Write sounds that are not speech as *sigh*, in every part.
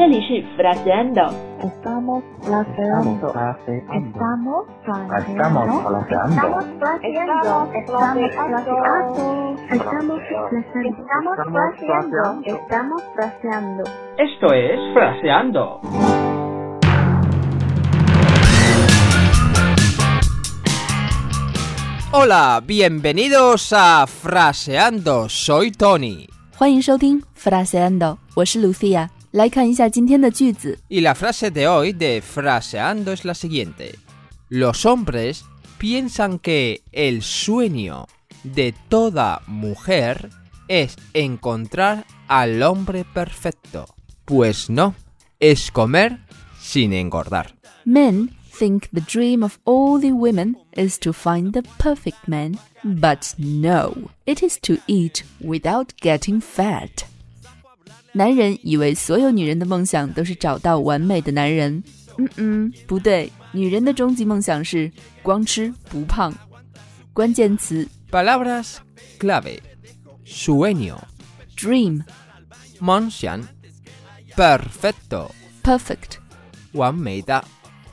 这里是 fraseando。 Estamos fraseando. Estamos Estamos fraseando. Estamos fraseando. Estamos fraseando. Esto es Fraseando. Hola, bienvenidos a Fraseando. Soy Tony. 欢迎收听 Fraseando，我是 Lucia。 来看一下今天的句子。 Y la frase de hoy de Fraseando es la siguiente. Los hombres piensan que el sueño de toda mujer es encontrar al hombre perfecto. Pues no, es comer sin engordar. Men think the dream of all the women is to find the perfect man, but no, it is to eat without getting fat. 男人以为所有女人的梦想都是找到完美的男人。嗯嗯，不对，女人的终极梦想是光吃不胖。关键词 Palabras clave. Sueño, dream, mansión, perfecto, perfect。完美的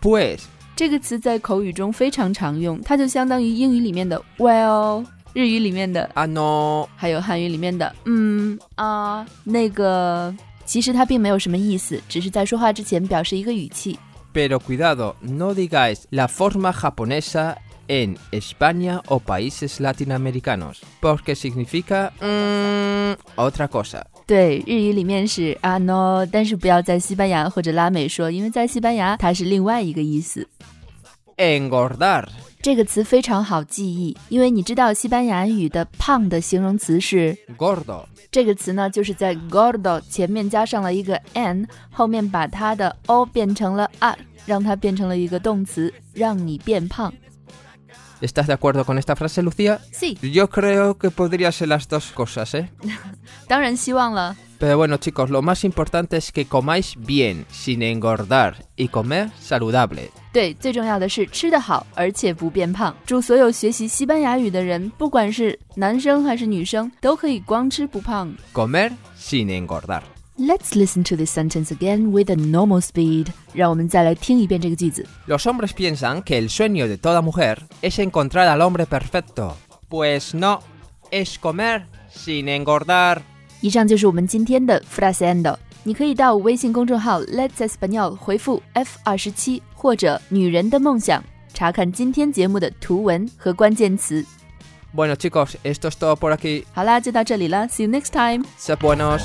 pues 这个词在口语中非常常用，它就相当于英语里面的 well，日语里面的 ah no 还有汉语里面的嗯啊那个，其实它并没有什么意思，只是在说话之前表示一个语气。Pero cuidado, no digáis la forma japonesa en España o países latinoamericanos, porque significa mm, otra cosa. 对，日语里面是啊 no，但是不要在西班牙或者拉美说，因为在西班牙它是另外一个意思。Engordar. 这个词非常好记忆，因为你知道西班牙语的胖的形容词是 Gordo. 这个词呢，就是在 gordo 前面加上了一个 n，后面把它的 o 变成了 r，让它变成了一个动词，让你变胖。 ¿Estás de acuerdo con esta frase, Lucía? Sí. Yo creo que podría ser las dos cosas, ¿eh? *laughs* 当然希望了。 Pero bueno, chicos, lo más importante es que comáis bien, sin engordar, y comer saludable. 对，最重要的是吃得好，而且不变胖。祝所有学习西班牙语的人，不管是男生还是女生，都可以光吃不胖。 Comer sin engordar. Let's listen to this sentence again with a normal speed。让我们再来听一遍这个句子。 Los hombres piensan que el sueño de toda mujer es encontrar al hombre perfecto. Pues no, es comer sin engordar. 以上就是我们今天的 fraseando。 你可以到微信公众号 Let's Español 回复 F 二十七或者“女人的梦想”，查看今天节目的图文和关键词。Bueno, chicos, esto es todo por aquí. 好啦，就到这里了。See you next time. ¡Se buenos.